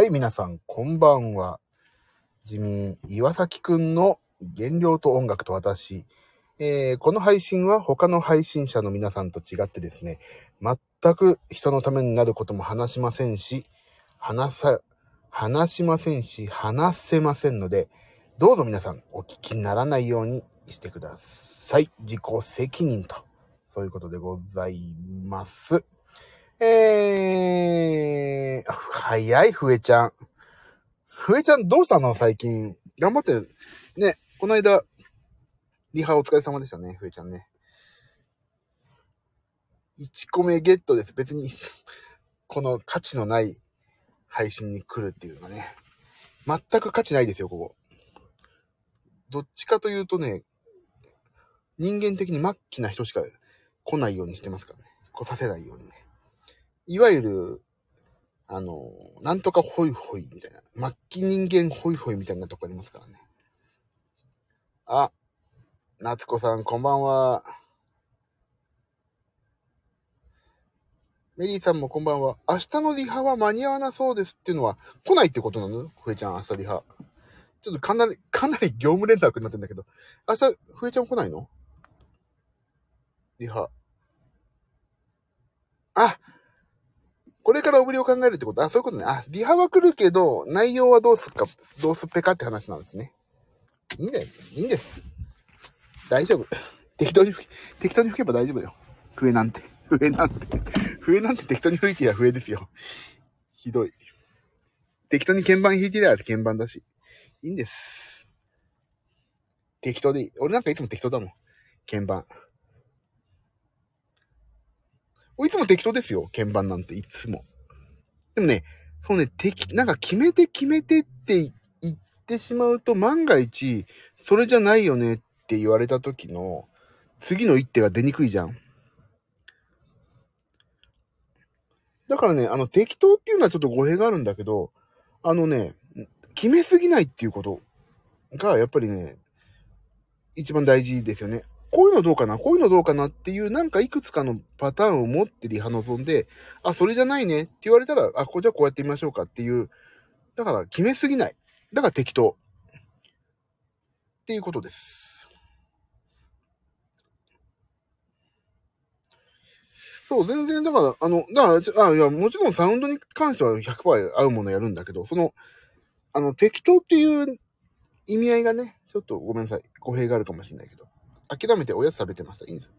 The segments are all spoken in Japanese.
はい、皆さん、こんばんは。地味、岩崎くんの原料と音楽と私。えーこの配信は他の配信者の皆さんと違ってですね、全く人のためになることも話しませんし、話さ、話しませんし、話せませんので、どうぞ皆さんお聞きにならないようにしてください。自己責任と、そういうことでございます。えー、早い、ふえちゃん。ふえちゃんどうしたの？最近。頑張ってる。ね、この間、リハお疲れ様でしたね、ふえちゃんね。1個目ゲットです。別に、この価値のない配信に来るっていうのがね。全く価値ないですよ、ここ。どっちかというとね、人間的に末期な人しか来ないようにしてますからね。来させないようにね。いわゆる、あの、なんとかホイホイみたいな。末期人間ホイホイみたいなとこありますからね。あ、夏子さん、こんばんは。メリーさんもこんばんは。明日のリハは間に合わなそうですっていうのは、来ないってことなの？ふえちゃん、明日リハ。ちょっとかなり、かなり業務連絡になってんだけど。明日、ふえちゃん来ないの？リハ。あこれからおぶりを考えるってこと？あ、そういうことね。あ、リハは来るけど、内容はどうすっか、どうすっぺかって話なんですね。いいんだよ。いいんです。大丈夫。適当に吹き、適当に吹けば大丈夫よ。笛なんて。笛なんて。笛なんて適当に吹いてりゃ笛ですよ。ひどい。適当に鍵盤弾いてりゃ鍵盤だし。いいんです。適当でいい。俺なんかいつも適当だもん。鍵盤。いつも適当ですよ。鍵盤なんていつも。でもね、そうね、適、なんか決めて決めてって言ってしまうと万が一、それじゃないよねって言われた時の次の一手が出にくいじゃん。だからね、あの適当っていうのはちょっと語弊があるんだけど、あのね、決めすぎないっていうことがやっぱりね、一番大事ですよね。こういうのどうかな？こういうのどうかな？っていうなんかいくつかのパターンを持ってリハ望んで、あ、それじゃないね？って言われたら、あ、こじゃあこうやってみましょうかっていう、だから決めすぎない。だから適当。っていうことです。そう、全然、だから、あの、だから、あ、いや、もちろんサウンドに関しては100%合うものやるんだけど、その、あの、適当っていう意味合いがね、ちょっとごめんなさい。語弊があるかもしれないけど、諦めておやつ食べてました。いいんです。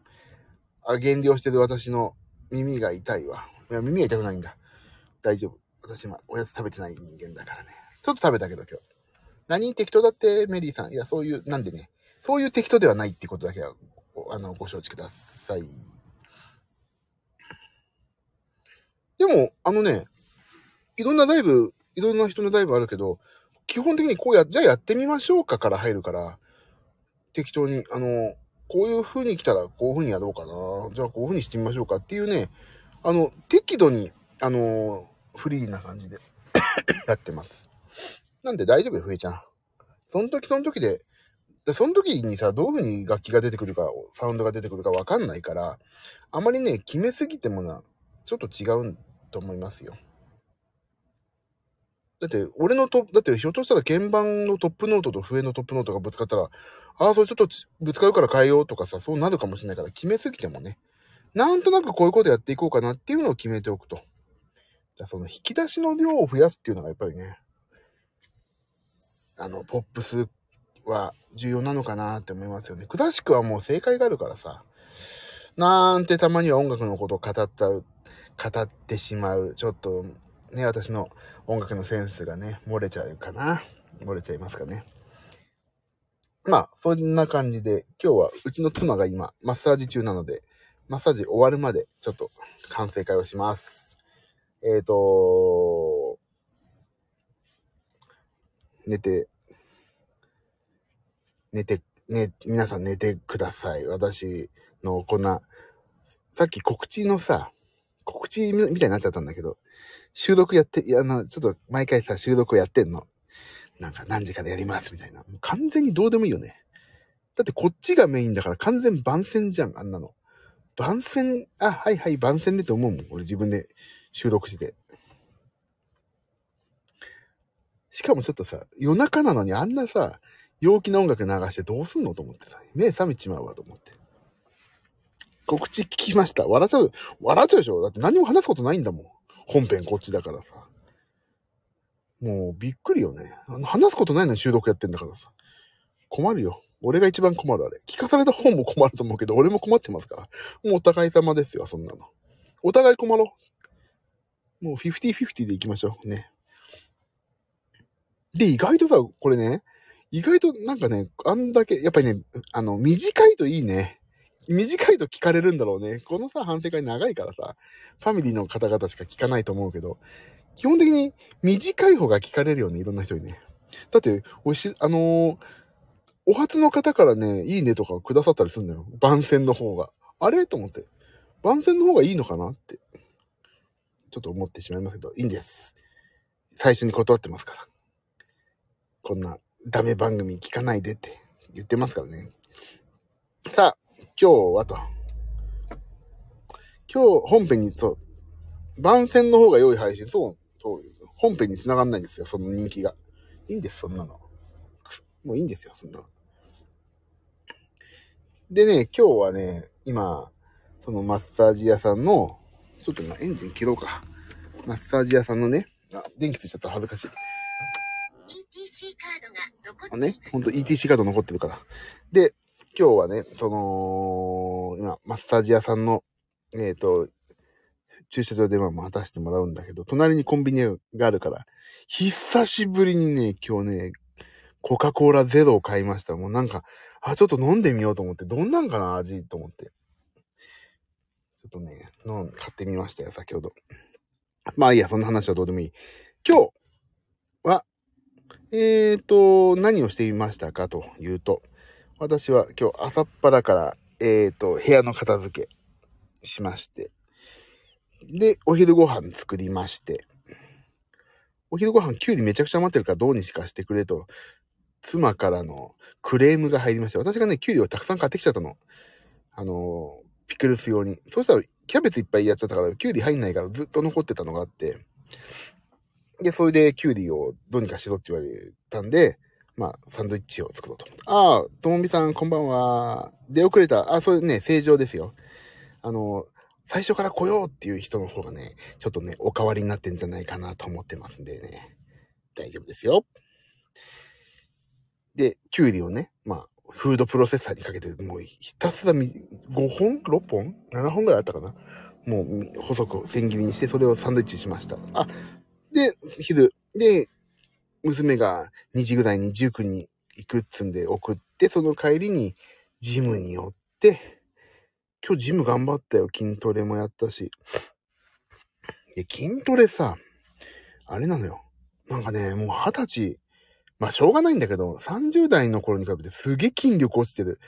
あ、減量してる私の耳が痛いわ。いや、耳が痛くないんだ。大丈夫。私今、おやつ食べてない人間だからね。ちょっと食べたけど今日。何適当だって、メリーさん。いや、そういう、なんでね、そういう適当ではないってことだけは、あの、ご承知ください。でも、あのね、いろんなライブ、いろんな人のライブあるけど、基本的にこうや、じゃあやってみましょうかから入るから、適当に、あの、こういう風に来たらこういう風にやろうかな。じゃあこういう風にしてみましょうかっていうね、あの、適度に、あの、フリーな感じで やってます。なんで大丈夫よ、ふえちゃん。その時その時で、でその時にさ、どういう風に楽器が出てくるか、サウンドが出てくるかわかんないから、あまりね、決めすぎてもな、ちょっと違うと思いますよ。だって、俺のト、だってひょっとしたら鍵盤のトップノートと笛のトップノートがぶつかったら、ああ、それちょっとぶつかるから変えようとかさ、そうなるかもしれないから決めすぎてもね、なんとなくこういうことやっていこうかなっていうのを決めておくと。じゃその引き出しの量を増やすっていうのがやっぱりね、あの、ポップスは重要なのかなって思いますよね。クラシックはもう正解があるからさ、なんてたまには音楽のことを語ったう、語ってしまう、ちょっとね、私の音楽のセンスがね、漏れちゃうかな。漏れちゃいますかね。まあ、そんな感じで、今日はうちの妻が今、マッサージ中なので、マッサージ終わるまで、ちょっと、反省会をします。えっ、ー、と、寝て、寝て、ね、皆さん寝てください。私のこんな、さっき告知のさ、告知みたいになっちゃったんだけど、収録やって、あの、ちょっと毎回さ、収録をやってんの。なんか何時からやりますみたいな。もう完全にどうでもいいよね。だってこっちがメインだから完全番宣じゃん、あんなの。番宣、あ、はいはい、番宣でと思うもん。俺自分で収録して。しかもちょっとさ、夜中なのにあんなさ、陽気な音楽流してどうすんのと思ってさ、目覚めちまうわと思って。告知聞きました。笑っちゃう、笑っちゃうでしょだって何も話すことないんだもん。本編こっちだからさ。もうびっくりよね。あの話すことないのに収録やってんだからさ。困るよ。俺が一番困るあれ。聞かされた方も困ると思うけど、俺も困ってますから。もうお互い様ですよ、そんなの。お互い困ろう。もう50-50で行きましょう。ね。で、意外とさ、これね、意外となんかね、あんだけ、やっぱりね、あの、短いといいね。短いと聞かれるんだろうね。このさ、反省会長いからさ、ファミリーの方々しか聞かないと思うけど、基本的に短い方が聞かれるよね、いろんな人にね。だって、おし、あのー、お初の方からね、いいねとかくださったりするんだよ。番宣の方が。あれ？と思って。番宣の方がいいのかな？って。ちょっと思ってしまいますけど、いいんです。最初に断ってますから。こんなダメ番組聞かないでって言ってますからね。さあ、今日はと。今日本編に、そう、番宣の方が良い配信、そう、そう、本編に繋がんないんですよ、その人気が。いいんです、そんなの。もういいんですよ、そんなの。でね、今日はね、今、そのマッサージ屋さんの、ちょっと今エンジン切ろうか。マッサージ屋さんのね、あ、電気ついちゃった恥ずかしい。ETC カードが残ってね、ほんと ETC カード残ってるから。で、今日はね、その、今、マッサージ屋さんの、えっ、ー、と、駐車場でま待たせてもらうんだけど、隣にコンビニがあるから、久しぶりにね、今日ね、コカ・コーラゼロを買いました。もうなんか、あ、ちょっと飲んでみようと思って、どんなんかな、味と思って。ちょっとね、の買ってみましたよ、先ほど。まあいいや、そんな話はどうでもいい。今日は、えーと、何をしていましたかというと、私は今日朝っぱらから、えーと、部屋の片付けしまして、で、お昼ご飯作りまして、お昼ご飯きゅうりめちゃくちゃ余ってるからどうにしかしてくれと、妻からのクレームが入りました。私がね、きゅうりをたくさん買ってきちゃったの。あの、ピクルス用に。そうしたら、キャベツいっぱいやっちゃったから、きゅうり入んないからずっと残ってたのがあって、で、それできゅうりをどうにかしろって言われたんで、まあ、サンドイッチを作ろうと思った。ああ、ともみさん、こんばんは。出遅れた。あ、それね、正常ですよ。あの、最初から来ようっていう人の方がね、ちょっとね、お変わりになってんじゃないかなと思ってますんでね。大丈夫ですよ。で、きゅうりをね、まあ、フードプロセッサーにかけて、もうひたすら5本 ?6 本 ?7 本ぐらいあったかなもう細く千切りにして、それをサンドイッチしました。あ、で、昼、で、娘が2時ぐらいに塾に行くっつんで送って、その帰りにジムに寄って、今日ジム頑張ったよ。筋トレもやったし。で、筋トレさ、あれなのよ。なんかね、もう二十歳、まあしょうがないんだけど、30代の頃に比べてすげえ筋力落ちてる。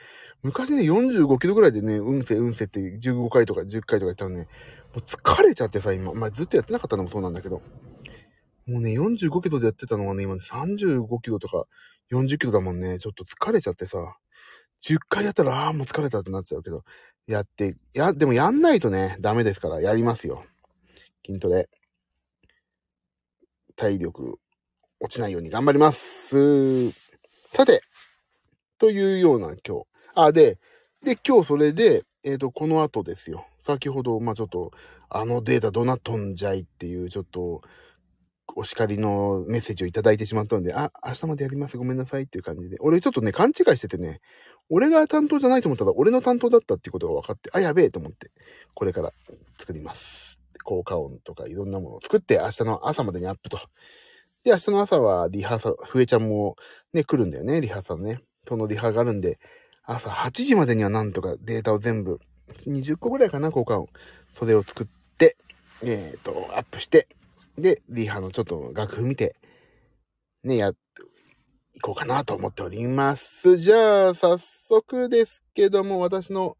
昔ね、45キロぐらいでね、うんせうんせって15回とか10回とかやったのね、もう疲れちゃってさ、今、まあずっとやってなかったのもそうなんだけど、もうね、45キロでやってたのがね、今35キロとか40キロだもんね。ちょっと疲れちゃってさ、10回やったら、ああ、もう疲れたってなっちゃうけど、やって、や、でもやんないとね、ダメですから、やりますよ。筋トレ。体力、落ちないように頑張ります。さて、というような今日。あ、で、で、今日それで、えっ、ー、と、この後ですよ。先ほど、まあちょっと、あのデータどなっとんじゃいっていう、ちょっと、お叱りのメッセージをいただいてしまったので、あ、明日までやります。ごめんなさいっていう感じで。俺ちょっとね、勘違いしててね、俺が担当じゃないと思ったら、俺の担当だったっていうことが分かって、あ、やべえと思って、これから作ります。効果音とかいろんなものを作って、明日の朝までにアップと。で、明日の朝はリハーサル、ふえちゃんもね、来るんだよね、リハーサルね。そのリハがあるんで、朝8時までにはなんとかデータを全部、20個ぐらいかな、効果音。それを作って、えっ、ー、と、アップして、で、リハのちょっと楽譜見て、ね、やって、いこうかなと思っております。じゃあ、早速ですけども、私の、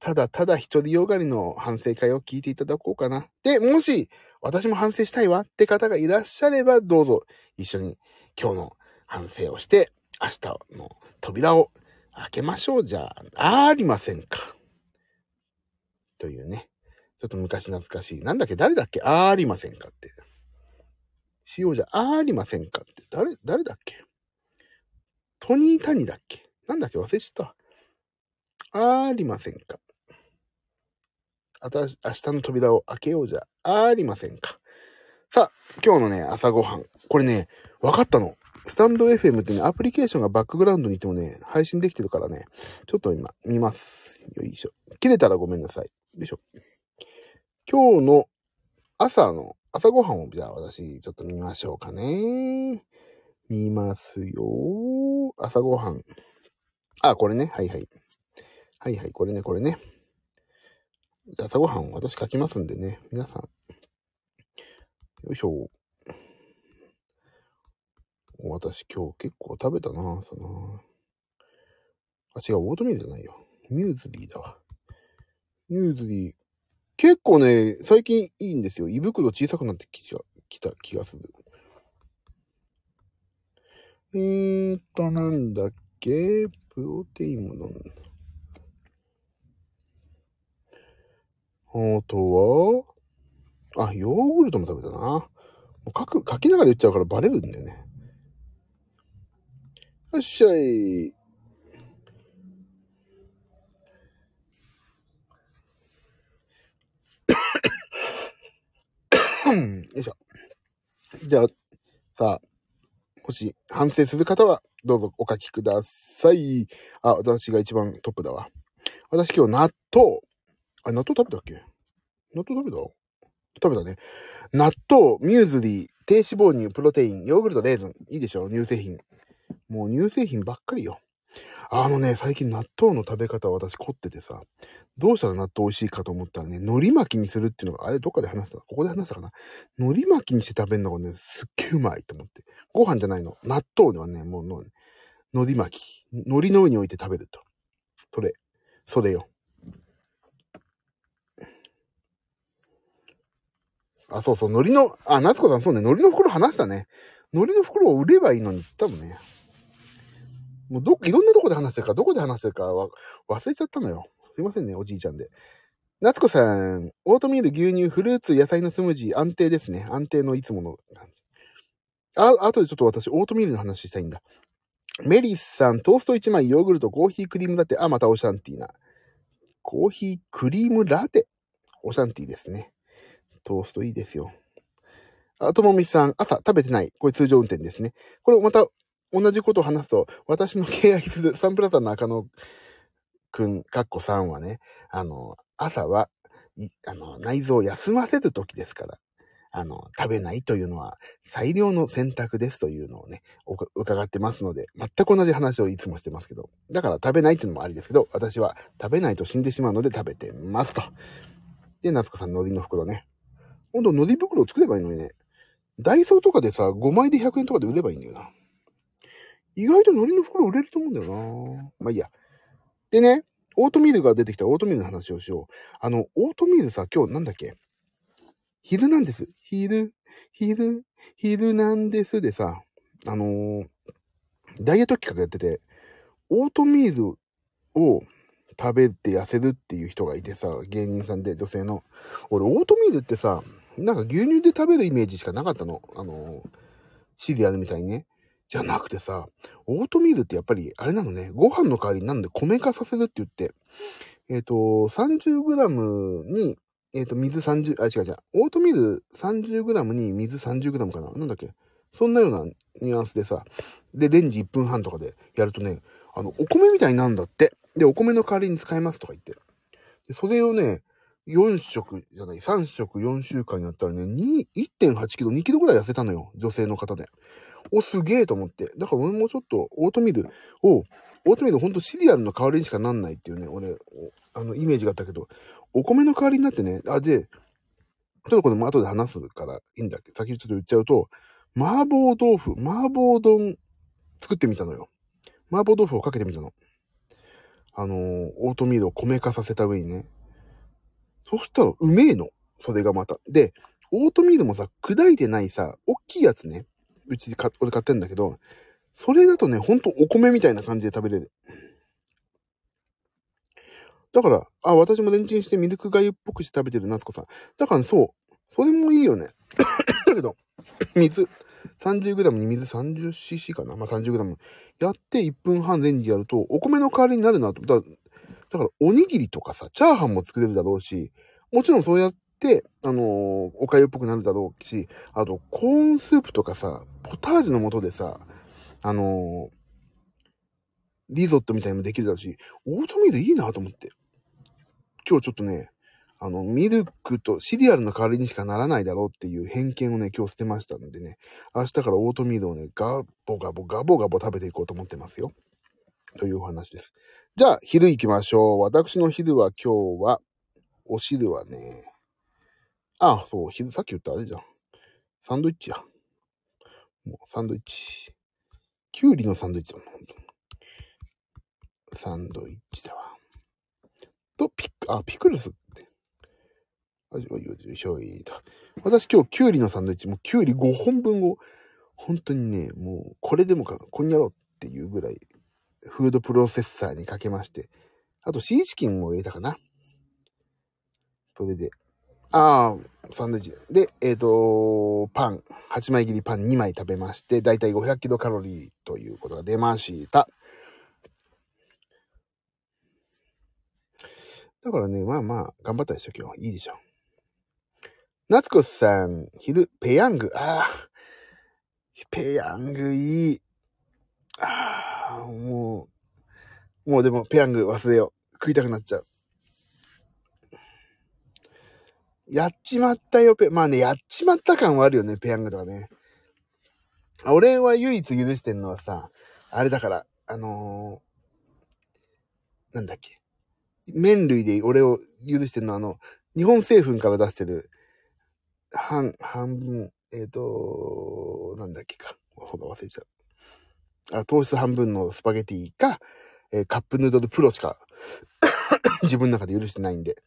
ただただ一人よがりの反省会を聞いていただこうかな。で、もし、私も反省したいわって方がいらっしゃれば、どうぞ一緒に今日の反省をして、明日の扉を開けましょうじゃあ、ありませんか。というね。ちょっと昔懐かしい。なんだっけ？誰だっけ？あありませんかって。しようじゃありませんかって、誰、誰だっけ？トニー・タニだっけ？なんだっけ？忘れちゃった。あありませんかあた、明日の扉を開けようじゃありませんかさあ、今日のね、朝ごはん。これね、分かったの。スタンド FM ってね、アプリケーションがバックグラウンドにいてもね、配信できてるからね、ちょっと今、見ます。よいしょ。切れたらごめんなさい。よいしょ。今日の朝の、朝ごはんを、じゃあ私、ちょっと見ましょうかね。見ますよ。朝ごはん。あ、これね。はいはい。はいはい、これね、これね。朝ごはん私書きますんでね。皆さん。よいしょ。私今日結構食べたなその。あ、違う、オートミールじゃないよ。ミューズリーだわ。ミューズリー。結構ね、最近いいんですよ。胃袋小さくなってききた気がする。えーと、なんだっけ？プロテインも飲ん。あとは、あ、ヨーグルトも食べたな。もう書く、書きながら言っちゃうからバレるんだよね。よっしゃい。よいしょ。じゃあ、さあ、もし反省する方は、どうぞお書きください。あ、私が一番トップだわ。私今日納豆。あ、納豆食べたっけ？納豆食べた？食べたね。納豆、ミューズリー、低脂肪乳、プロテイン、ヨーグルト、レーズン。いいでしょ？乳製品。もう乳製品ばっかりよ。あのね、最近納豆の食べ方私凝っててさ、どうしたら納豆美味しいかと思ったらね、海苔巻きにするっていうのが、あれどっかで話したここで話したかな海苔巻きにして食べるのがね、すっげえうまいと思って。ご飯じゃないの。納豆ではね、もうの、海苔巻き。海苔の上に置いて食べると。それ、それよ。あ、そうそう、海苔の、あ、夏子さんそうね、海苔の袋話したね。海苔の袋を売ればいいのに、多分ね。もうど、いろんなとこで話してるか、どこで話してるかは忘れちゃったのよ。すいませんね、おじいちゃんで。夏子さん、オートミール、牛乳、フルーツ、野菜のスムージー、安定ですね。安定のいつもの。あ、あとでちょっと私、オートミールの話したいんだ。メリスさん、トースト1枚、ヨーグルト、コーヒークリームラテ。あ、またオシャンティーな。コーヒークリームラテ。オシャンティーですね。トーストいいですよ。あともみさん、朝食べてない。これ通常運転ですね。これまた同じことを話すと、私の敬愛するサンプラザの中野くん、かっこさんはね、あの、朝は、あの、内臓を休ませる時ですから、あの、食べないというのは最良の選択ですというのをね、伺ってますので、全く同じ話をいつもしてますけど、だから食べないっていうのもありですけど、私は食べないと死んでしまうので食べてますと。で、夏子さん、海苔の袋ね。ほんと、海苔袋を作ればいいのにね。ダイソーとかでさ、5枚で100円とかで売ればいいんだよな。意外と海苔の袋売れると思うんだよな。まあいいや。でね、オートミールが出てきたオートミールの話をしよう。あの、オートミールさ、今日なんだっけ？昼なんです。昼、昼、昼なんですでさ、あのー、ダイエット企画やってて、オートミールを食べて痩せるっていう人がいてさ、芸人さんで女性の。俺、オートミールってさ、なんか牛乳で食べるイメージしかなかったの。あのー、シリアルみたいにね。じゃなくてさ、オートミールってやっぱり、あれなのね、ご飯の代わりになんで米化させるって言って、えっ、ー、と、30g に、えっ、ー、と、水30、あ、違う違う、オートミール 30g に水 30g かな？なんだっけ？そんなようなニュアンスでさ、で、レンジ1分半とかでやるとね、あの、お米みたいになるんだって。で、お米の代わりに使いますとか言って。で、それをね、4食じゃない、3食4週間やったらね、1.8キロ、2キロぐらい痩せたのよ。女性の方で。お、すげえと思って。だから俺もちょっとオートミールを、オートミールほんとシリアルの代わりにしかなんないっていうね、俺、あの、イメージがあったけど、お米の代わりになってね、あ、で、ちょっとこれも後で話すからいいんだけ？ど、先にちょっと言っちゃうと、麻婆豆腐、麻婆丼作ってみたのよ。麻婆豆腐をかけてみたの。あのー、オートミールを米化させた上にね。そしたらうめえの。それがまた。で、オートミールもさ、砕いてないさ、おっきいやつね。うちで買、俺買ってんだけど、それだとね、ほんとお米みたいな感じで食べれる。だから、あ、私もレンチンしてミルク粥っぽくして食べてる夏子さん。だからそう、それもいいよね。だけど、水、30g に水 30cc かなまあ、30g やって1分半レンジやると、お米の代わりになるなと。だから、だからおにぎりとかさ、チャーハンも作れるだろうし、もちろんそうやって、あのー、おかゆっぽくなるだろうし、あと、コーンスープとかさ、ポタージュの素でさ、あのー、リゾットみたいにもできるだろうし、オートミールいいなと思って。今日ちょっとね、あの、ミルクとシリアルの代わりにしかならないだろうっていう偏見をね、今日捨てましたのでね、明日からオートミールをね、ガボガボガボガボ食べていこうと思ってますよ。というお話です。じゃあ、昼行きましょう。私の昼は今日は、お汁はね、あ、そう、さっき言ったあれじゃん。サンドイッチや。もう、サンドイッチ。きゅうりのサンドイッチだもん、ほんと。サンドイッチだわ。と、ピック、あ、ピクルスって。あ、よいしょいと。私今日、きゅうりのサンドイッチ、もうきゅうり5本分を、本当にね、もう、これでもか、こんにゃろうっていうぐらい、フードプロセッサーにかけまして、あとシーチキンも入れたかな。それで、ああ、サンドイッチ。で、えっ、ー、と、パン、8枚切りパン2枚食べまして、だいたい500キロカロリーということが出ました。だからね、まあまあ、頑張ったでしょ、今日。いいでしょ。夏子さん、昼、ペヤング。ああ、ペヤングいい。ああ、もう、もうでも、ペヤング忘れよう。食いたくなっちゃう。やっちまったよ、ペ、まあね、やっちまった感はあるよね、ペヤングとかね。俺は唯一許してんのはさ、あれだから、あのー、なんだっけ。麺類で俺を許してんのは、あの、日本製粉から出してる、半、半分、えっ、ー、と、なんだっけか。ほど忘れちゃう。あ、糖質半分のスパゲティか、えー、カップヌードルプロしか 自分の中で許してないんで。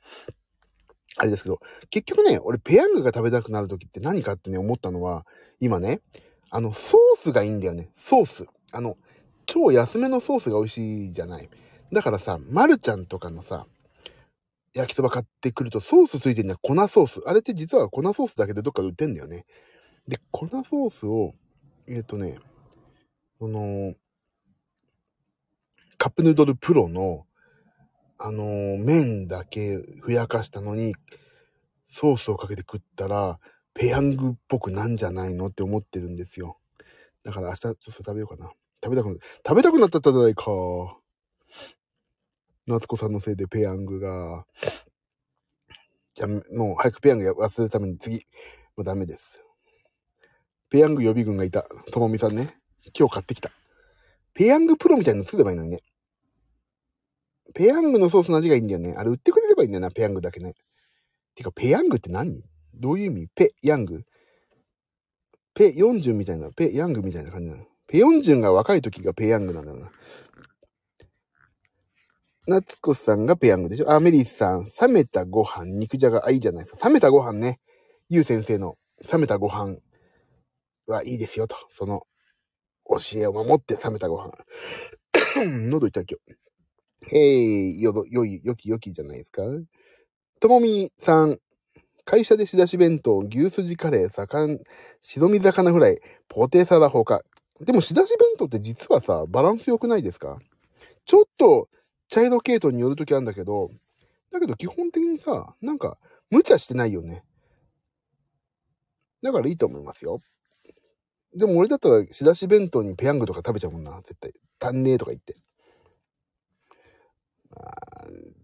あれですけど、結局ね、俺ペヤングが食べたくなる時って何かってね、思ったのは、今ね、あの、ソースがいいんだよね。ソース。あの、超安めのソースが美味しいじゃない。だからさ、まるちゃんとかのさ、焼きそば買ってくるとソースついてるんだよ。粉ソース。あれって実は粉ソースだけでどっかで売ってんだよね。で、粉ソースを、えっ、ー、とね、この、カップヌードルプロの、あのー、麺だけふやかしたのに、ソースをかけて食ったら、ペヤングっぽくなんじゃないのって思ってるんですよ。だから明日ちょっと食べようかな。食べたくな、食べたくなっちゃったじゃないか。夏子さんのせいでペヤングが、じゃもう早くペヤング忘れるために次。もうダメです。ペヤング予備軍がいた。ともみさんね。今日買ってきた。ペヤングプロみたいなの作ればいいのにね。ペヤングのソースの味がいいんだよね。あれ売ってくれればいいんだよな、ペヤングだけね。てか、ペヤングって何？どういう意味？ペ、ヤングペ40みたいな、ペ、ヤングみたいな感じなの。ペ40が若い時がペヤングなんだろうな。夏子さんがペヤングでしょ？あ、メリーさん、冷めたご飯、肉じゃが、あ、いいじゃないですか。冷めたご飯ね。ゆう先生の冷めたご飯はいいですよと。その教えを守って冷めたご飯。喉痛い今日。えい、よど、よい、よきよきじゃないですか。ともみさん、会社で仕出し弁当、牛すじカレー、盛ん、白身魚フライ、ポテサラほか。でも仕出し弁当って実はさ、バランス良くないですか？ちょっと、茶色系統によるときあるんだけど、だけど基本的にさ、なんか、無茶してないよね。だからいいと思いますよ。でも俺だったら仕出し弁当にペヤングとか食べちゃうもんな、絶対。足んねえとか言って。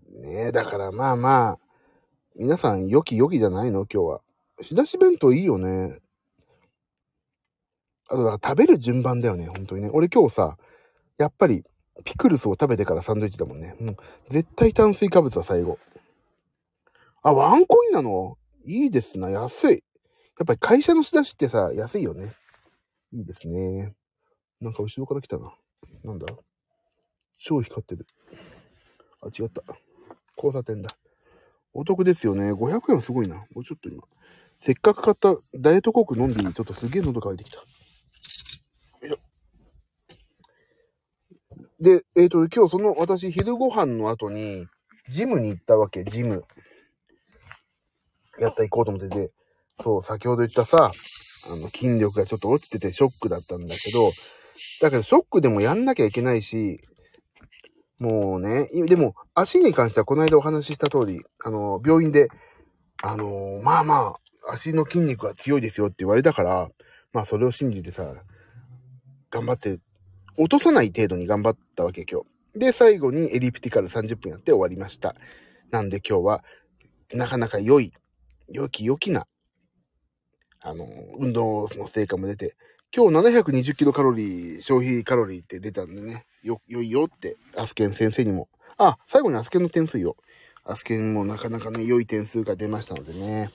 ねえ、だからまあまあ、皆さん良き良きじゃないの？今日は。仕出し弁当いいよね。あと、だから食べる順番だよね、本当にね。俺今日さ、やっぱり、ピクルスを食べてからサンドイッチだもんね。もう、絶対炭水化物は最後。あ、ワンコインなの？いいですな、安い。やっぱり会社の仕出しってさ、安いよね。いいですね。なんか後ろから来たな。なんだ？超光ってる。あ、違った。交差点だ。お得ですよね。500円すごいな。もうちょっと今。せっかく買ったダイエットコーク飲んでいい？ちょっとすげえ喉乾いてきた。で、えっ、ー、と、今日その私昼ご飯の後に、ジムに行ったわけ、ジム。やった行こうと思ってて、そう、先ほど言ったさ、あの、筋力がちょっと落ちててショックだったんだけど、だけどショックでもやんなきゃいけないし、もうね、でも足に関してはこの間お話しした通り、あの、病院で、あの、まあまあ、足の筋肉は強いですよって言われたから、まあそれを信じてさ、頑張って、落とさない程度に頑張ったわけ今日。で、最後にエリプティカル30分やって終わりました。なんで今日は、なかなか良い、良き良きな、あの、運動の成果も出て、今日720キロカロリー、消費カロリーって出たんでね、よ、良いよって、アスケン先生にも。あ、最後にアスケンの点数よ。アスケンもなかなかね、良い点数が出ましたのでね、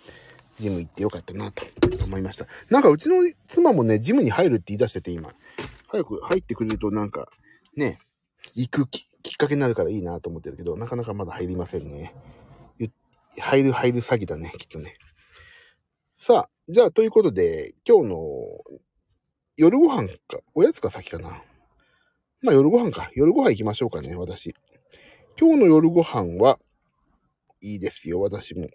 ジム行ってよかったなと思いました。なんかうちの妻もね、ジムに入るって言い出してて今。早く入ってくれるとなんか、ね、行くきっかけになるからいいなと思ってるけど、なかなかまだ入りませんね。入る入る詐欺だね、きっとね。さあ、じゃあということで、今日の夜ご飯か、おやつか先かな。まあ夜ご飯か。夜ご飯行きましょうかね、私。今日の夜ご飯は、いいですよ、私も。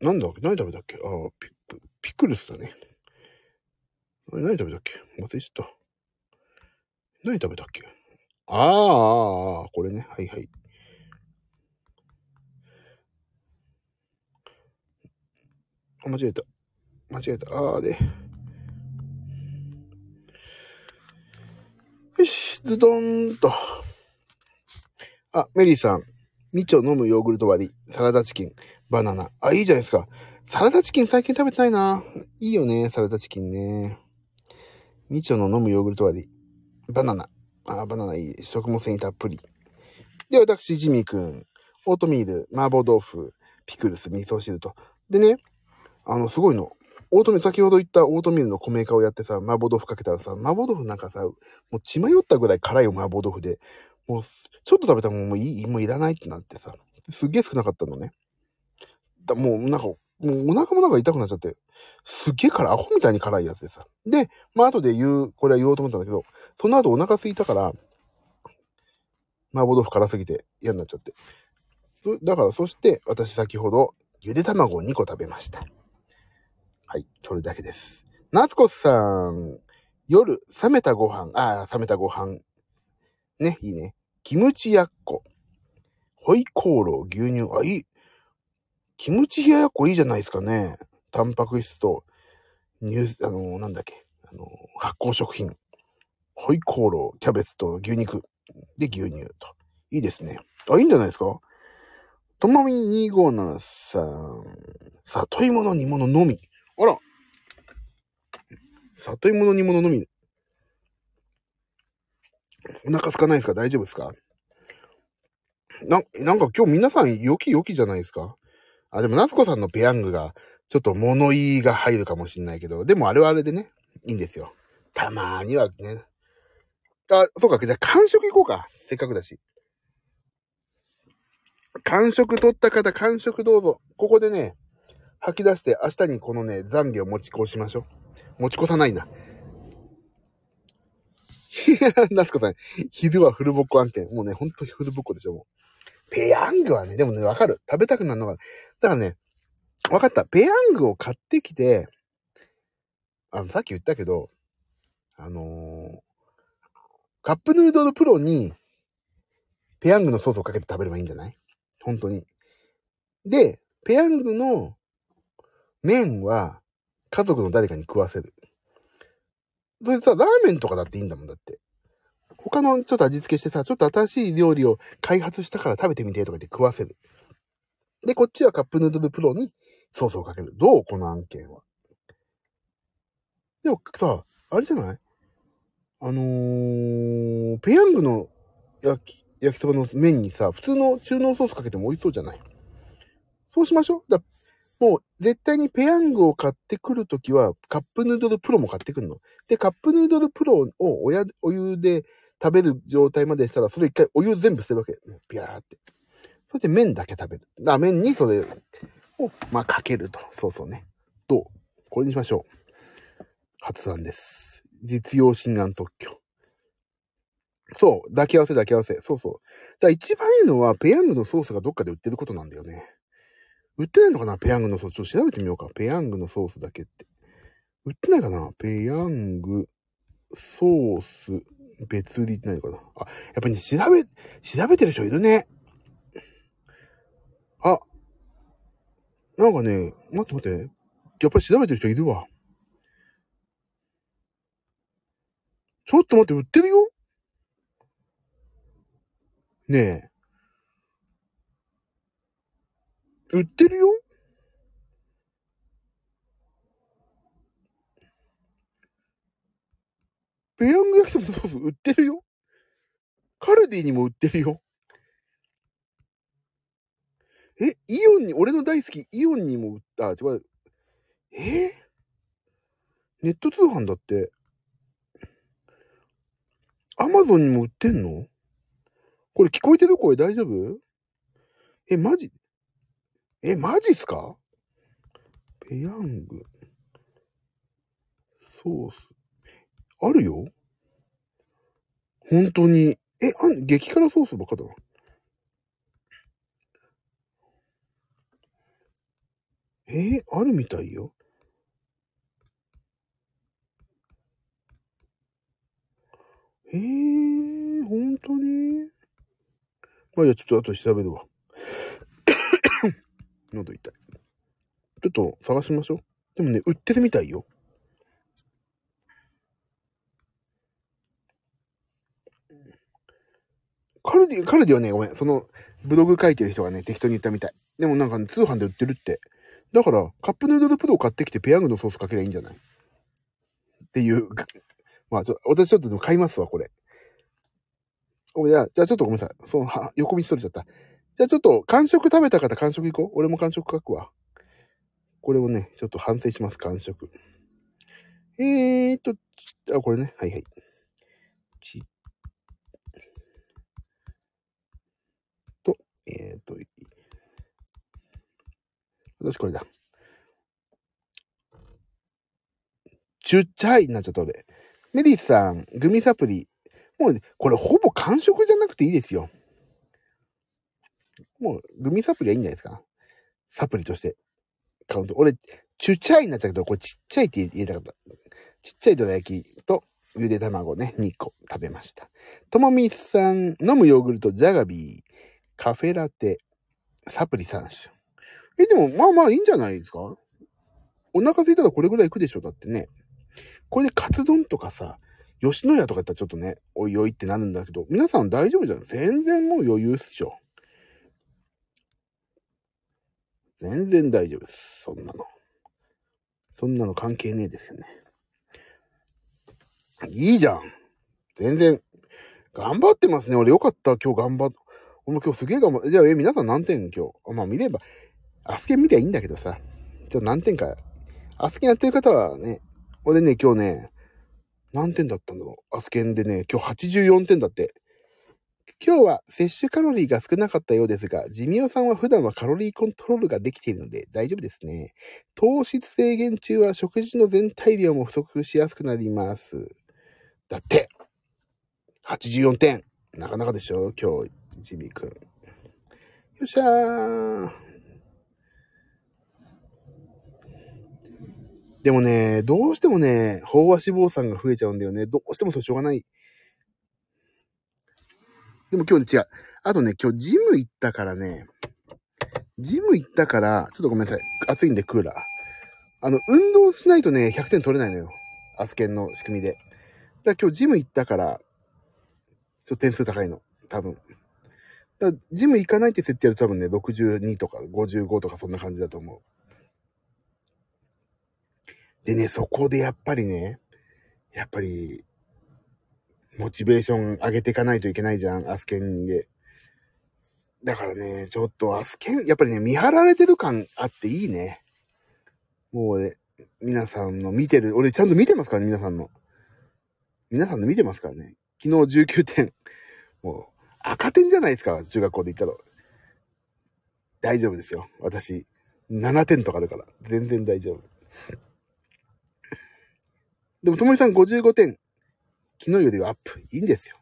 なんだっけ？何食べたっけ？ああ、ピピクルスだね。何食べたっけ？忘れちゃった。何食べたっけ？ああ、これね。はいはい。間違えた。間違えた。ああで。よし、ズドンと。あ、メリーさん。みちょ飲むヨーグルト割り、サラダチキン、バナナ。あ、いいじゃないですか。サラダチキン最近食べてないな。いいよね、サラダチキンね。みちょの飲むヨーグルト割り、バナナ。あ、バナナいい。食物繊維たっぷり。で、私、ジミーくん、オートミール、麻婆豆腐、ピクルス、味噌汁と。でね、あの、すごいの。オートミール、先ほど言ったオートミールの米化をやってさ、麻婆豆腐かけたらさ、麻婆豆腐なんかさ、もう血迷ったぐらい辛い、麻婆豆腐で。もう、ちょっと食べたらもういい、もういらないってなってさ、すっげえ少なかったのね。だもう、なんか、もうお腹もなんか痛くなっちゃって、すっげえ辛い、アホみたいに辛いやつでさ。で、まあ後で言う、これは言おうと思ったんだけど、その後お腹空いたから、麻婆豆腐辛すぎて嫌になっちゃって。だから、そして、私先ほど、ゆで卵を2個食べました。はい、それだけです。夏子さん、夜、冷めたご飯、ああ、冷めたご飯。ね、いいね。キムチやっこ。ホイコーロー、牛乳、あ、いい。キムチ冷ややっこいいじゃないですかね。タンパク質と、乳、あの、なんだっけ、あの、発酵食品。ホイコーロー、キャベツと牛肉。で、牛乳と。いいですね。あ、いいんじゃないですかともみ257さん。里芋の煮物のみ。あら。里芋の煮物のみ。お腹空かないですか？大丈夫ですか？な、なんか今日皆さん良き良きじゃないですか？あ、でも夏子さんのペヤングが、ちょっと物言いが入るかもしんないけど、でもあれはあれでね、いいんですよ。たまーにはね。あ、そうか、じゃあ完食行こうか。せっかくだし。完食取った方、完食どうぞ。ここでね、吐き出して明日にこのね、懺悔を持ち越しましょう。持ち越さないな。いや、夏子さん、昼はフルボッコ案件。もうね、ほんとフルボッコでしょ、もう。ペヤングはね、でもね、わかる。食べたくなるのが。だからね、わかった。ペヤングを買ってきて、あの、さっき言ったけど、あのー、カップヌードルプロに、ペヤングのソースをかけて食べればいいんじゃない？本当に。で、ペヤングの麺は家族の誰かに食わせる。それでさ、ラーメンとかだっていいんだもんだって。他のちょっと味付けしてさ、ちょっと新しい料理を開発したから食べてみてとか言って食わせる。で、こっちはカップヌードルプロにソースをかける。どう？この案件は。でもさ、あれじゃない？あのー、ペヤングの焼き、焼きそばの麺にさ、普通の中濃ソースかけても美味しそうじゃない？そうしましょう。だもう、絶対にペヤングを買ってくるときは、カップヌードルプロも買ってくるの。で、カップヌードルプロをおやお湯で食べる状態までしたら、それ一回お湯全部捨てるわけ。ビャーって。そして麺だけ食べる。だ麺にそれを、まあ、かけると。そうそうね。どう？これにしましょう。発案です。実用心眼特許。そう。抱き合わせ抱き合わせ。そうそう。だから一番いいのは、ペヤングのソースがどっかで売ってることなんだよね。売ってないのかな？ペヤングのソース。ちょっと調べてみようか。ペヤングのソースだけって。売ってないかな？ペヤングソース別売りってないのかな？あ、やっぱりね、調べ、調べてる人いるね。あ、なんかね、待って待って。やっぱり調べてる人いるわ。ちょっと待って、売ってるよ？ねえ。売ってるよ？ペヤング焼きそばのソース売ってるよ？カルディにも売ってるよ？え、イオンに、俺の大好きイオンにも売った、違う。え？ネット通販だって。アマゾンにも売ってんの？これ聞こえてる？声大丈夫？え、マジ？え、マジっすか？ペヤング。ソース。あるよ本当に。え、あん、激辛ソースばっかだな。えー、あるみたいよ。えー、本当に？まあいや、ちょっと後で調べるわ。喉痛い。ちょっと探しましょう。でもね、売ってるみたいよ。カルディ、カルディはね、ごめん。その、ブログ書いてる人がね、適当に言ったみたい。でもなんか、ね、通販で売ってるって。だから、カップヌードルプロを買ってきてペヤングのソースかけりゃいいんじゃない？っていう。まあ、ちょ、私ちょっとでも買いますわ、これ。おじゃあ、じゃあちょっとごめんなさい。その、は、横道取れちゃった。じゃあちょっと、完食食べた方完食行こう。俺も完食書くわ。これをね、ちょっと反省します、完食。えーっと、あ、これね。はいはい。ちと、えーっと、私これだ。ちっちゃいになっちゃった俺。メリーさん、グミサプリ。もう、これほぼ完食じゃなくていいですよ。もう、グミサプリはいいんじゃないですか？サプリとして。カウント。俺、ちっちゃいになっちゃうけど、これちっちゃいって言いたかった。ちっちゃいどら焼きとゆで卵ね、2個食べました。ともみさん、飲むヨーグルト、ジャガビー、カフェラテ、サプリ3種。え、でも、まあまあいいんじゃないですか？お腹空いたらこれぐらいいくでしょだってね。これでカツ丼とかさ、吉野家とかやったらちょっとね、おいおいってなるんだけど、皆さん大丈夫じゃん？全然もう余裕っしょ。全然大丈夫です。そんなの。そんなの関係ねえですよね。いいじゃん。全然。頑張ってますね。俺よかった。今日頑張っ、俺も今日すげえ頑張っ、じゃあ、え、皆さん何点？今日。まあ見れば、アスケン見りゃいいんだけどさ。ちょっと何点か。アスケンやってる方はね、俺ね、今日ね、何点だったんだろう。アスケンでね、今日84点だって。今日は摂取カロリーが少なかったようですが、ジミオさんは普段はカロリーコントロールができているので大丈夫ですね。糖質制限中は食事の全体量も不足しやすくなります。だって、84点。なかなかでしょ？今日、ジミーくん。よっしゃー。でもね、どうしてもね、飽和脂肪酸が増えちゃうんだよね。どうしてもそうしょうがない。でも今日で違う。あとね、今日ジム行ったからね、ジム行ったから、ちょっとごめんなさい。暑いんでクーラー。あの、運動しないとね、100点取れないのよ。アスケンの仕組みで。だから今日ジム行ったから、ちょっと点数高いの。多分。だジム行かないって設定やると多分ね、62とか55とかそんな感じだと思う。でね、そこでやっぱりね、やっぱり、モチベーション上げていかないといけないじゃん、アスケンで。だからね、ちょっとアスケン、やっぱりね、見張られてる感あっていいね。もうね、皆さんの見てる、俺ちゃんと見てますからね、皆さんの。皆さんの見てますからね。昨日19点。もう、赤点じゃないですか、中学校で言ったら。大丈夫ですよ。私、7点とかあるから。全然大丈夫。でも、ともみさん55点。昨日よりはアップ。いいんですよ。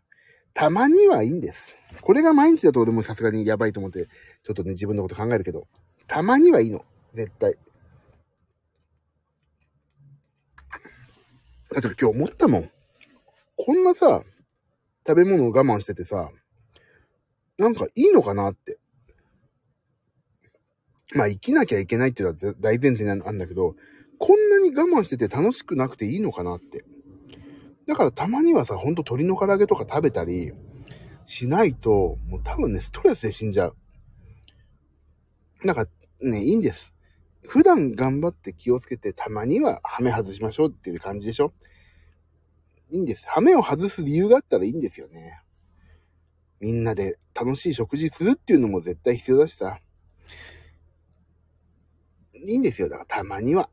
たまにはいいんです。これが毎日だと俺もさすがにやばいと思って、ちょっとね、自分のこと考えるけど、たまにはいいの。絶対。だって今日思ったもん。こんなさ、食べ物を我慢しててさ、なんかいいのかなって。まあ生きなきゃいけないっていうのは大前提なんだけど、こんなに我慢してて楽しくなくていいのかなって。だからたまにはさ、ほんと鶏の唐揚げとか食べたりしないと、もう多分ね、ストレスで死んじゃう。なんかね、いいんです。普段頑張って気をつけて、たまにはハメ外しましょうっていう感じでしょいいんです。ハメを外す理由があったらいいんですよね。みんなで楽しい食事するっていうのも絶対必要だしさ。いいんですよ。だからたまには。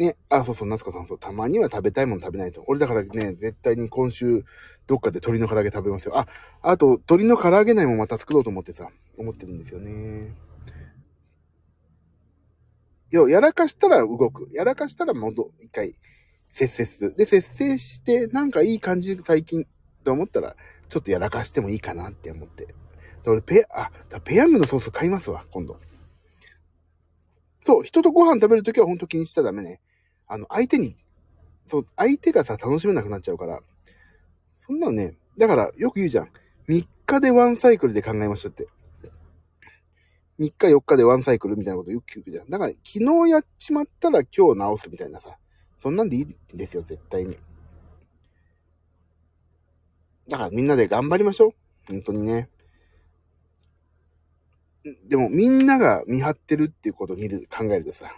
ね。あ、そうそう、夏子さん、そう。たまには食べたいもの食べないと。俺だからね、絶対に今週、どっかで鶏の唐揚げ食べますよ。あ、あと、鶏の唐揚げ内もまた作ろうと思ってさ、思ってるんですよね。要やらかしたら動く。やらかしたら戻、一回、節制する。で、節制して、なんかいい感じ、最近、と思ったら、ちょっとやらかしてもいいかなって思って。俺、ペ、あ、ペヤングのソース買いますわ、今度。そう、人とご飯食べるときはほんと気にしちゃダメね。あの、相手に、そう、相手がさ、楽しめなくなっちゃうから。そんなのね、だからよく言うじゃん。3日でワンサイクルで考えましょうって。3日4日でワンサイクルみたいなことよく聞くじゃん。だから昨日やっちまったら今日直すみたいなさ。そんなんでいいんですよ、絶対に。だからみんなで頑張りましょう。本当にね。でもみんなが見張ってるっていうことを見る、考えるとさ。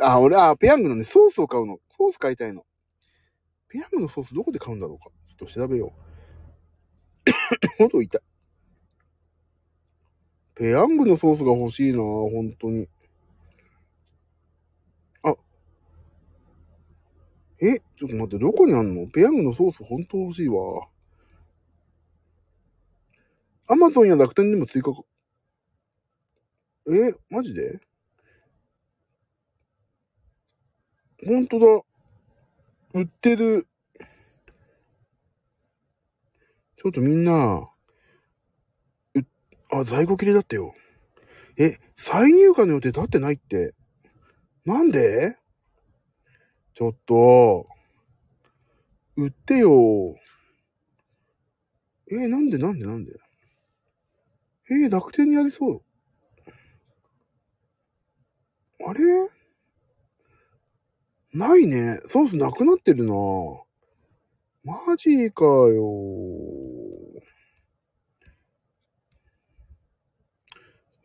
あ、俺、あ、ペヤングのね、ソースを買うの。ソース買いたいの。ペヤングのソースどこで買うんだろうか。ちょっと調べよう。喉痛い。ペヤングのソースが欲しいな本当に。あ。えちょっと待って、どこにあんの？ペヤングのソース本当欲しいわ。アマゾンや楽天でも追加か。えマジで？ほんとだ。売ってる。ちょっとみんな、う、あ、在庫切れだったよ。え、再入荷の予定立ってないって。なんで？ちょっと、売ってよ。えなんで？なんで？なんで？え楽天にありそう。あれ？ないね。ソースなくなってるなマジかよ。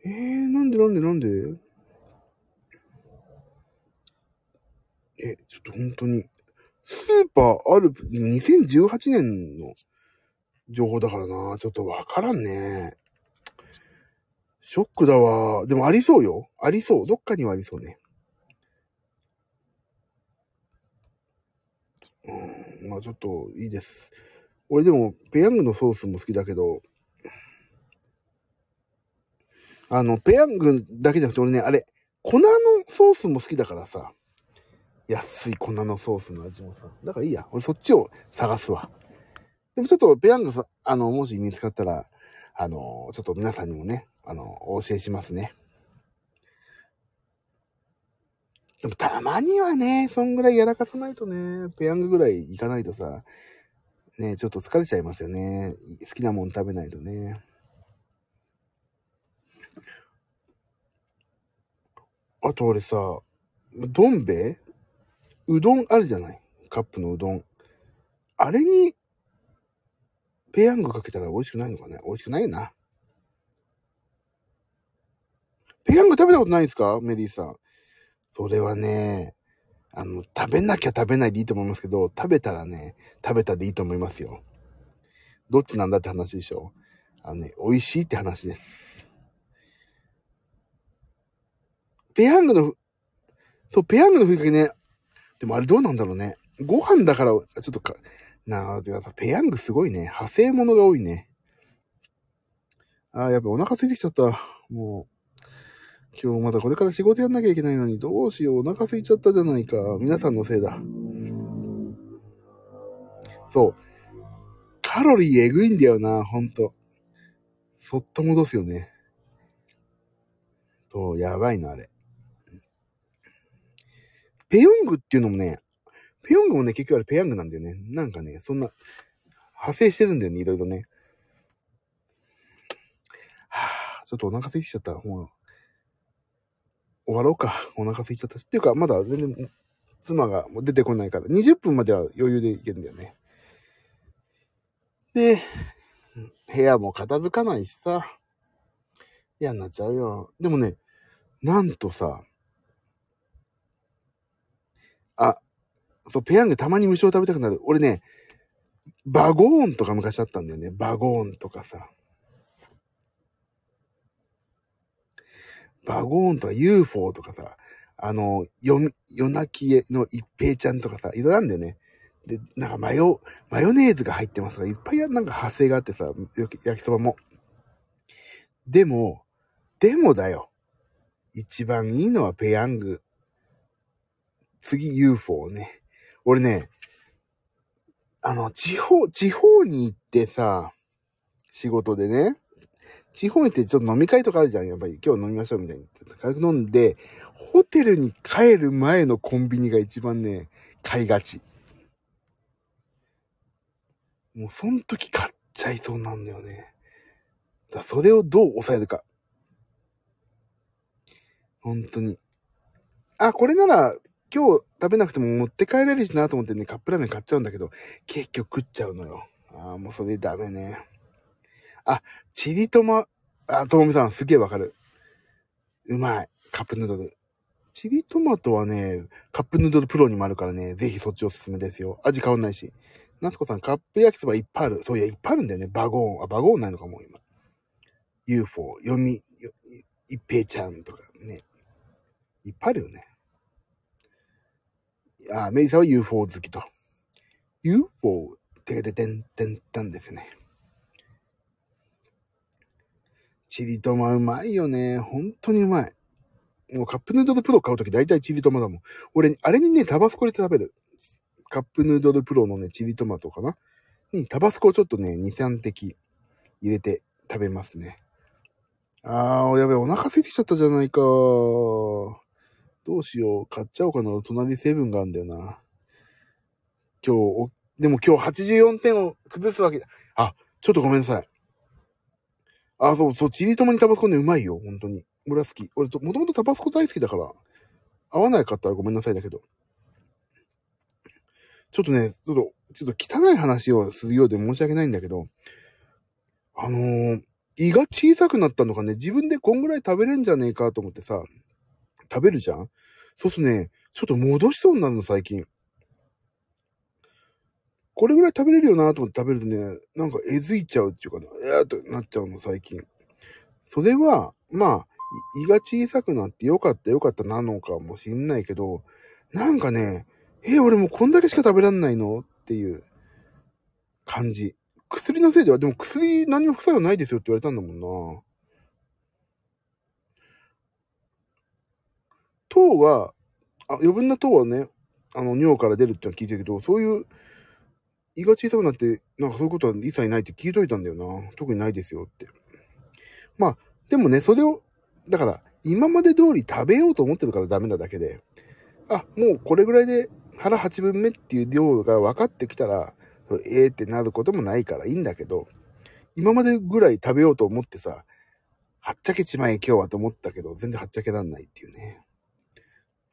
えー、なんでなんでなんで？え、ちょっと本当に。スーパーある、2018年の情報だからな。ちょっとわからんね。ショックだわ。でもありそうよ。ありそう。どっかにはありそうね。うん、まあちょっといいです。俺でも、ペヤングのソースも好きだけど、あの、ペヤングだけじゃなくて俺ね、あれ、粉のソースも好きだからさ、安い粉のソースの味もさ、だからいいや、俺そっちを探すわ。でもちょっとペヤングさ、あの、もし見つかったら、あの、ちょっと皆さんにもね、あの、お教えしますね。でもたまにはね、そんぐらいやらかさないとね、ペヤングぐらいいかないとさ、ね、ちょっと疲れちゃいますよね。好きなもん食べないとね。あと俺さ、どん兵衛？うどんあるじゃない？カップのうどん。あれに、ペヤングかけたら美味しくないのかね？美味しくないよな。ペヤング食べたことないですか？メディさん。それはね、あの、食べなきゃ食べないでいいと思いますけど、食べたらね、食べたでいいと思いますよ。どっちなんだって話でしょ。あのね、美味しいって話です。ペヤングの、そう、ペヤングのふりかけね、でもあれどうなんだろうね。ご飯だから、ちょっとか、なあ、違うさ、ペヤングすごいね。派生物が多いね。ああ、やっぱお腹空いてきちゃった。もう。今日まだこれから仕事やんなきゃいけないのに、どうしよう、お腹空いちゃったじゃないか。皆さんのせいだ。そう。カロリーえぐいんだよな、ほんと。そっと戻すよね。そう、やばいの、あれ。ペヨングっていうのもね、ペヨングもね、結局あれペヤングなんだよね。なんかね、そんな、派生してるんだよね、いろいろね。はぁ、ちょっとお腹空いてきちゃった。もう、終わろうか。お腹空いちゃったし。っていうか、まだ全然、妻が出てこないから、20分までは余裕でいけるんだよね。で、部屋も片付かないしさ、嫌になっちゃうよ。でもね、なんとさ、あ、そう、ペヤングたまに無償食べたくなる。俺ね、バゴーンとか昔あったんだよね。バゴーンとかさ。バゴーンとか UFO とかさ、あの、夜、夜泣きの一平ちゃんとかさ、いろいろあるんだよね。で、なんかマヨ、マヨネーズが入ってますが、いっぱいなんか派生があってさ、焼きそばも。でも、でもだよ。一番いいのはペヤング。次 UFO ね。俺ね、あの、地方、地方に行ってさ、仕事でね、地方に行ってちょっと飲み会とかあるじゃん。やっぱり今日飲みましょうみたいに。軽く飲んで、ホテルに帰る前のコンビニが一番ね、買いがち。もうその時買っちゃいそうなんだよね。だそれをどう抑えるか。本当に。あ、これなら今日食べなくても持って帰れるしなと思ってね、カップラーメン買っちゃうんだけど、結局食っちゃうのよ。ああ、もうそれダメね。あ、チリトマ、あ、ともみさんすげえわかる。うまい。カップヌードル。チリトマトはね、カップヌードルプロにもあるからね、ぜひそっちおすすめですよ。味変わんないし。夏子さん、カップ焼きそばいっぱいある。そういや、いっぱいあるんだよね。バゴーン。あ、バゴーンないのかも、今。UFO、読み、一平ちゃんとかね。いっぱいあるよね。あ、メイさんは UFO 好きと。UFO、てけててんてんたんですね。チリトマうまいよね。本当にうまい。もうカップヌードルプロ買うとき大体チリトマだもん。俺、あれにね、タバスコ入れて食べる。カップヌードルプロのね、チリトマトかなに、タバスコをちょっとね、2、3滴入れて食べますね。あー、やべえ、お腹空いてきちゃったじゃないか。どうしよう。買っちゃおうかな。隣セブンがあるんだよな。今日、でも今日84点を崩すわけ。あ、ちょっとごめんなさい。あ、そう、そう、チリトマにタバスコね、うまいよ。本当に。俺は好き。俺と、もともとタバスコ大好きだから、合わないかったらごめんなさいだけど。ちょっとね、ちょっと、ちょっと汚い話をするようで申し訳ないんだけど、あのー、胃が小さくなったのかね、自分でこんぐらい食べれんじゃねえかと思ってさ、食べるじゃんそうするとね、ちょっと戻しそうになるの、最近。これぐらい食べれるよなと思って食べるとね、なんかえずいちゃうっていうかね、えーっとなっちゃうの、最近。それは、まあ、胃が小さくなってよかったよかったなのかもしんないけど、なんかね、えー、俺もうこんだけしか食べらんないのっていう感じ。薬のせいでは、でも薬何も副作用ないですよって言われたんだもんな。糖は、あ余分な糖はね、あの、尿から出るってのは聞いてるけど、そういう、胃が小さくなって、なんかそういうことは一切ないって聞いといたんだよな。特にないですよって。まあ、でもね、それを、だから、今まで通り食べようと思ってるからダメなだけで、あ、もうこれぐらいで腹8分目っていう量が分かってきたら、ええー、ってなることもないからいいんだけど、今までぐらい食べようと思ってさ、はっちゃけちまえ今日はと思ったけど、全然はっちゃけらんないっていうね。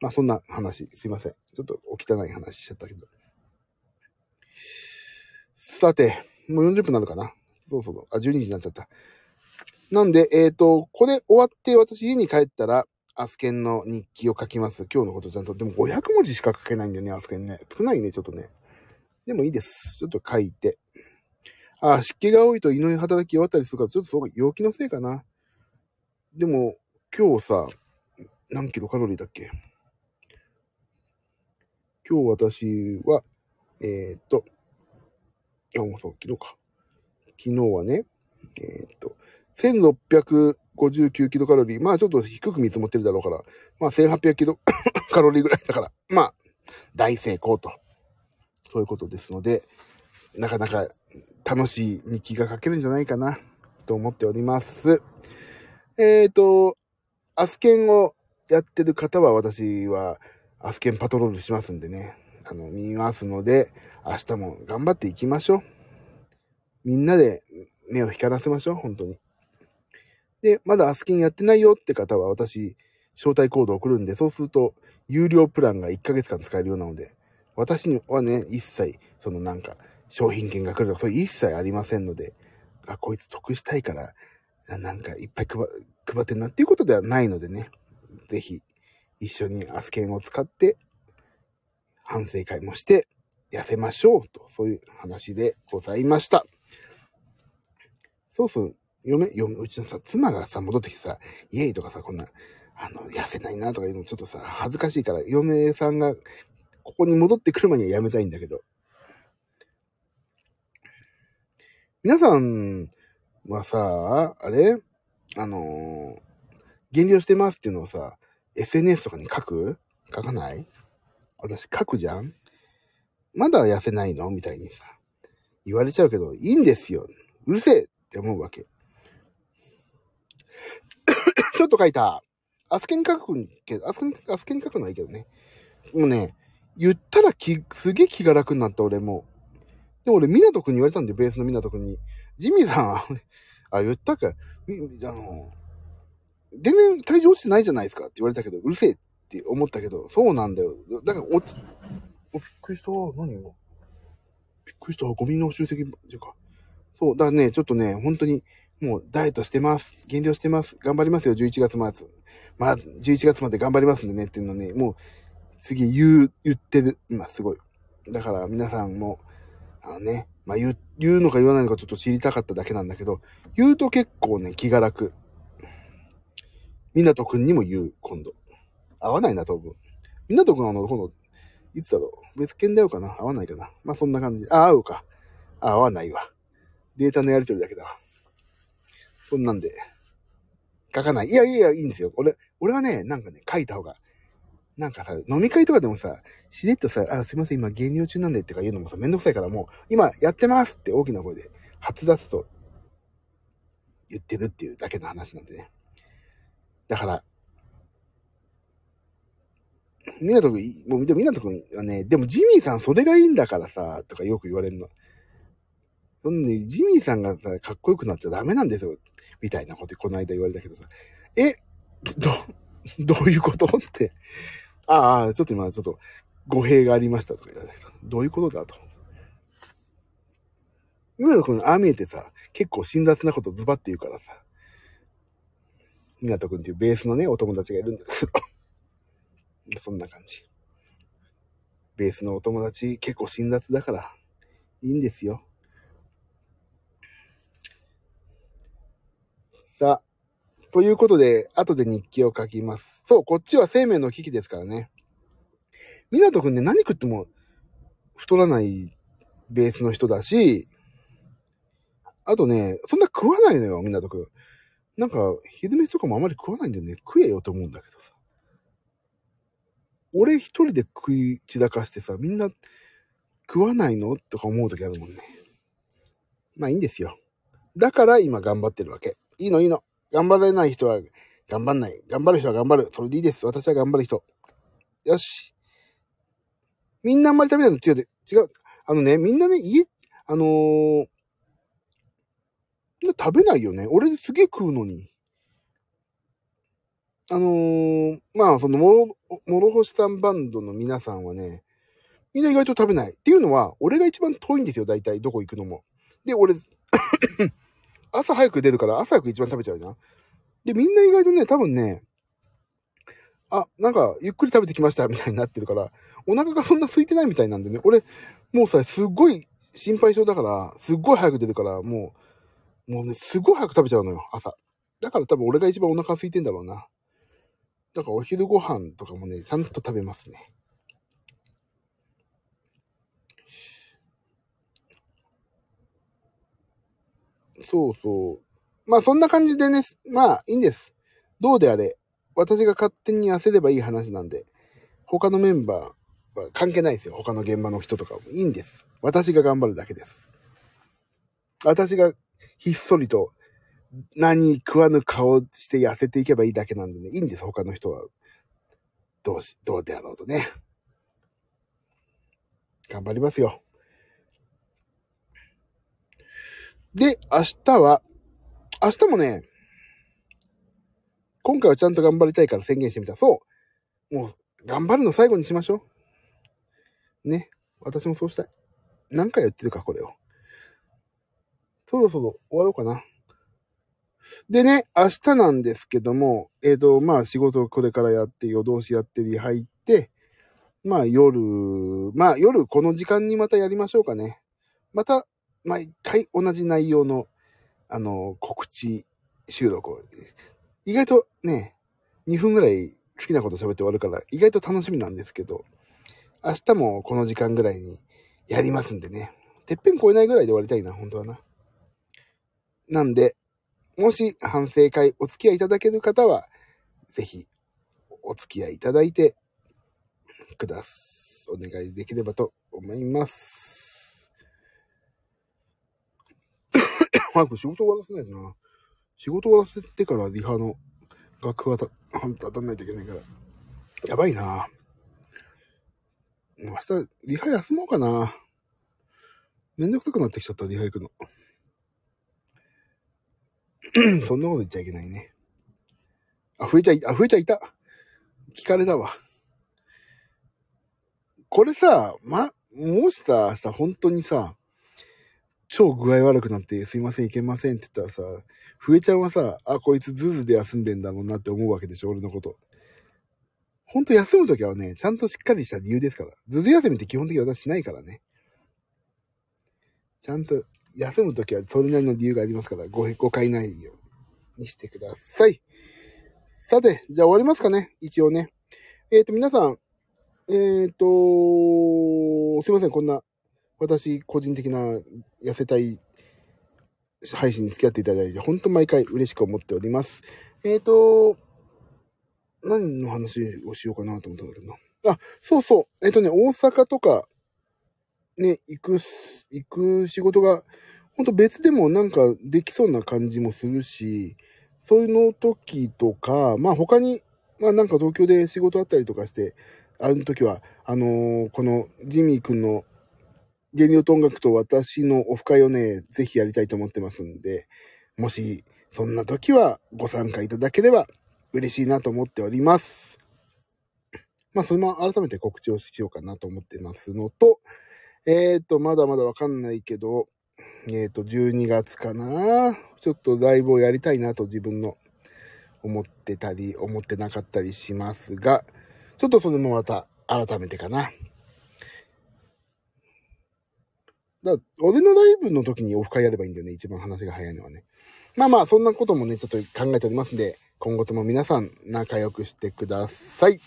まあそんな話、すいません。ちょっとお汚い話しちゃったけど。さて、もう40分なのかな？そうそうそう。あ、12時になっちゃった。なんで、えっ、ー、と、これ終わって私家に帰ったら、アスケンの日記を書きます。今日のことちゃんと。でも500文字しか書けないんだよね、アスケンね。少ないね、ちょっとね。でもいいです。ちょっと書いて。あ、湿気が多いと胃の働き弱ったりするから、ちょっとそう、陽気のせいかな。でも、今日さ、何キロカロリーだっけ？今日私は、えー、っと、あ、もうそう、昨日か。昨日はね、えー、っと、1659キロカロリー。まあちょっと低く見積もってるだろうから、まあ1800キロ カロリーぐらいだから、まあ大成功と。そういうことですので、なかなか楽しい日記が書けるんじゃないかな、と思っております。えっ、と、アスケンをやってる方は私はアスケンパトロールしますんでね、あの、見ますので、明日も頑張っていきましょう。みんなで目を光らせましょう、本当に。で、まだアスキンやってないよって方は私、招待コード送るんで、そうすると、有料プランが1ヶ月間使えるようなので、私にはね、一切、そのなんか、商品券が来るとか、そういう一切ありませんので、あ、こいつ得したいから、なんかいっぱい配配ってんなっていうことではないのでね、ぜひ、一緒にアスケンを使って、反省会もして、痩せましょうと、そういう話でございました。そうそう、嫁、嫁、うちのさ、妻がさ、戻ってきてさ、イエイとかさ、こんな、あの、痩せないなとかいうのちょっとさ、恥ずかしいから、嫁さんが、ここに戻ってくる前にはやめたいんだけど。皆さんはさ、あれ？あの減量してますっていうのをさ、SNS とかに書く？書かない？私書くじゃん？まだ痩せないの？みたいにさ、言われちゃうけど、いいんですよ。うるせえって思うわけ。ちょっと書いた。アスケに書くけど、アスケに、アスケに書くのはいいけどね。もうね、言ったら気、すげえ気が楽になった俺も。でも俺、みなとくんに言われたんだよ、ベースのみなとくんに。ジミーさんは、あ、言ったか。あの、全然体重落ちてないじゃないですかって言われたけど、うるせえって思ったけど、そうなんだよ。だから落ち、おびっくりした。何今。びっくりした。ゴミの集積、じゃか。そう。だからね、ちょっとね、本当に、もうダイエットしてます。減量してます。頑張りますよ、11月末。まあ、11月まで頑張りますんでねっていうのね、もう、次言う、言ってる。今、すごい。だから皆さんも、あのね、まあ言う、言うのか言わないのかちょっと知りたかっただけなんだけど、言うと結構ね、気が楽。みなとくんにも言う、今度。合わないな、多分。みんなとくんあの、今度、いつだろう？別件だよかな？合わないかな？まあそんな感じ。あ、合うか。あ、合わないわ。データのやり取りだけだわ。そんなんで、書かない。いやいやいや、いいんですよ。俺、俺はね、なんかね、書いた方が、なんかさ、飲み会とかでもさ、しれっとさ、あ、すいません、今減量中なんでってか言うのもさ、めんどくさいからもう、今やってますって大きな声で、発脱と言ってるっていうだけの話なんでね。だから、みなとくん、もう、みなとくんはね、でもジミーさんそれがいいんだからさ、とかよく言われるの。そんなに、ジミーさんがさ、かっこよくなっちゃダメなんですよ。みたいなことこの間言われたけどさ。え、ど、どういうことって。ああ、ちょっと今、ちょっと語弊がありましたとか言われたけど、どういうことだと。村野くん、ああ見えてさ、結構辛辣なことズバって言うからさ。港くんっていうベースのね、お友達がいるんですけど。そんな感じ。ベースのお友達結構辛辣だから、いいんですよ。さあ、ということで、後で日記を書きます。そう、こっちは生命の危機ですからね。みなとくんね、何食っても太らないベースの人だし、あとね、そんな食わないのよ、みなとくん。なんか、昼飯とかもあまり食わないんだよね。食えよと思うんだけどさ。俺一人で食い散らかしてさ、みんな食わないの？とか思う時あるもんね。まあいいんですよ。だから今頑張ってるわけ。いいの？いいの。頑張れない人は頑張んない。頑張る人は頑張る。それでいいです。私は頑張る人。よし。みんなあんまり食べないの？違う、違う。あのね、みんなね、家、あのー、食べないよね。俺すげえ食うのに。あのー、まあ、その、もろ、もろほしさんバンドの皆さんはね、みんな意外と食べない。っていうのは、俺が一番遠いんですよ、大体、どこ行くのも。で、俺、朝早く出るから朝早く一番食べちゃうじゃん。で、みんな意外とね、多分ね、あ、なんか、ゆっくり食べてきましたみたいになってるから、お腹がそんな空いてないみたいなんでね、俺、もうさ、すっごい心配性だから、すっごい早く出るから、もう、もうね、すごい早く食べちゃうのよ、朝。だから多分俺が一番お腹空いてんだろうな。だからお昼ご飯とかもね、ちゃんと食べますね。そうそう。まあそんな感じでね、まあいいんです。どうであれ、私が勝手に痩せればいい話なんで、他のメンバーは関係ないですよ。他の現場の人とかも。いいんです。私が頑張るだけです。私がひっそりと何食わぬ顔して痩せていけばいいだけなんでね。いいんです。他の人は。どうし、どうであろうとね。頑張りますよ。で、明日は、明日もね、今回はちゃんと頑張りたいから宣言してみた。そう。もう、頑張るの最後にしましょう。ね。私もそうしたい。何回やってるか、これを。そろそろ終わろうかな。でね、明日なんですけども、えっ、ー、と、まあ仕事これからやって、夜通しやってリハ行って、まあ夜、まあ夜この時間にまたやりましょうかね。また、毎回同じ内容の、あの、告知収録を。意外とね、2分ぐらい好きなこと喋って終わるから、意外と楽しみなんですけど、明日もこの時間ぐらいにやりますんでね。てっぺん超えないぐらいで終わりたいな、本当はな。なんで、もし反省会お付き合いいただける方は、ぜひお付き合いいただいてくだす。お願いできればと思います。早く仕事終わらせないとな。仕事終わらせてからリハの楽譜は当たんないといけないから。やばいな明日、リハ休もうかな。めんどくさくなってきちゃった、リハ行くの。そんなこと言っちゃいけないね。あ、増えちゃい、あ、増えちゃいた。聞かれたわ。これさ、ま、もしさ、明日本当にさ、超具合悪くなって、すいません、いけませんって言ったらさ、ふえちゃんはさ、あ、こいつズズで休んでんだろうなって思うわけでしょ、俺のこと。ほんと休むときはね、ちゃんとしっかりした理由ですから。ズズ休みって基本的に私しないからね。ちゃんと休むときはそれなりの理由がありますから、ご、誤解ないようにしてください。さて、じゃあ終わりますかね一応ね。えっ、ー、と、皆さん、えっ、ー、と、すいません、こんな、私、個人的な痩せたい配信に付き合っていただいて、ほんと毎回嬉しく思っております。えっ、ー、と、何の話をしようかなと思ったんだけどな。あ、そうそう。えっ、とね、大阪とか、ね、行く、行く仕事が、ほんと別でもなんかできそうな感じもするし、そういうの時とか、まあ他に、まあなんか東京で仕事あったりとかして、ある時は、あのー、このジミー君の芸人と音楽と私のオフ会をね、ぜひやりたいと思ってますんで、もしそんな時はご参加いただければ嬉しいなと思っております。まあ、それも改めて告知をしようかなと思ってますのと、えっ、ー、と、まだまだわかんないけど、えっ、ー、と、12月かなちょっとライブをやりたいなと自分の思ってたり、思ってなかったりしますが、ちょっとそれもまた改めてかな。だ俺のライブの時にオフ会やればいいんだよね。一番話が早いのはね。まあまあ、そんなこともね、ちょっと考えておりますんで、今後とも皆さん仲良くしてください。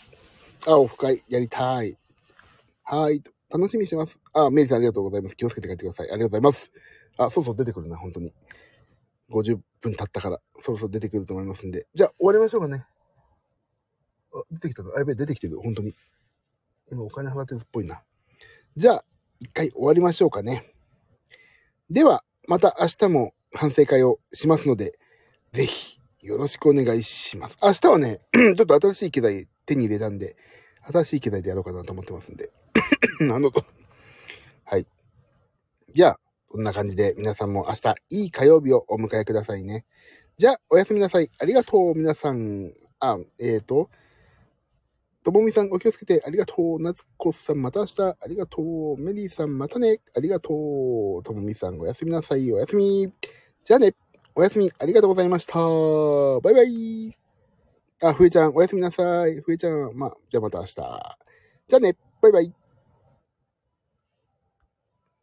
あ、オフ会やりたい。はい。楽しみにしてます。あ、メリーさんありがとうございます。気をつけて帰ってください。ありがとうございます。あ、そうそう出てくるな、本当に。50分経ったから、そろそろ出てくると思いますんで。じゃあ、終わりましょうかね。あ、出てきたの？あ、やべえ、出てきてる。本当に。今お金払ってるっぽいな。じゃあ、一回終わりましょうかね。では、また明日も反省会をしますので、ぜひ、よろしくお願いします。明日はね、ちょっと新しい機材手に入れたんで、新しい機材でやろうかなと思ってますんで。なのと。はい。じゃあ、こんな感じで皆さんも明日いい火曜日をお迎えくださいね。じゃあ、おやすみなさい。ありがとう、皆さん。あ、えっ、ー、と、ともみさんお気をつけてありがとう。なつこさんまた明日ありがとう。メリーさんまたね。ありがとう。ともみさんおやすみなさい。おやすみ。じゃあね。おやすみ。ありがとうございました。バイバイ。あ、ふえちゃんおやすみなさい。ふえちゃん。まあ、じゃあまた明日。じゃあね。バイバイ。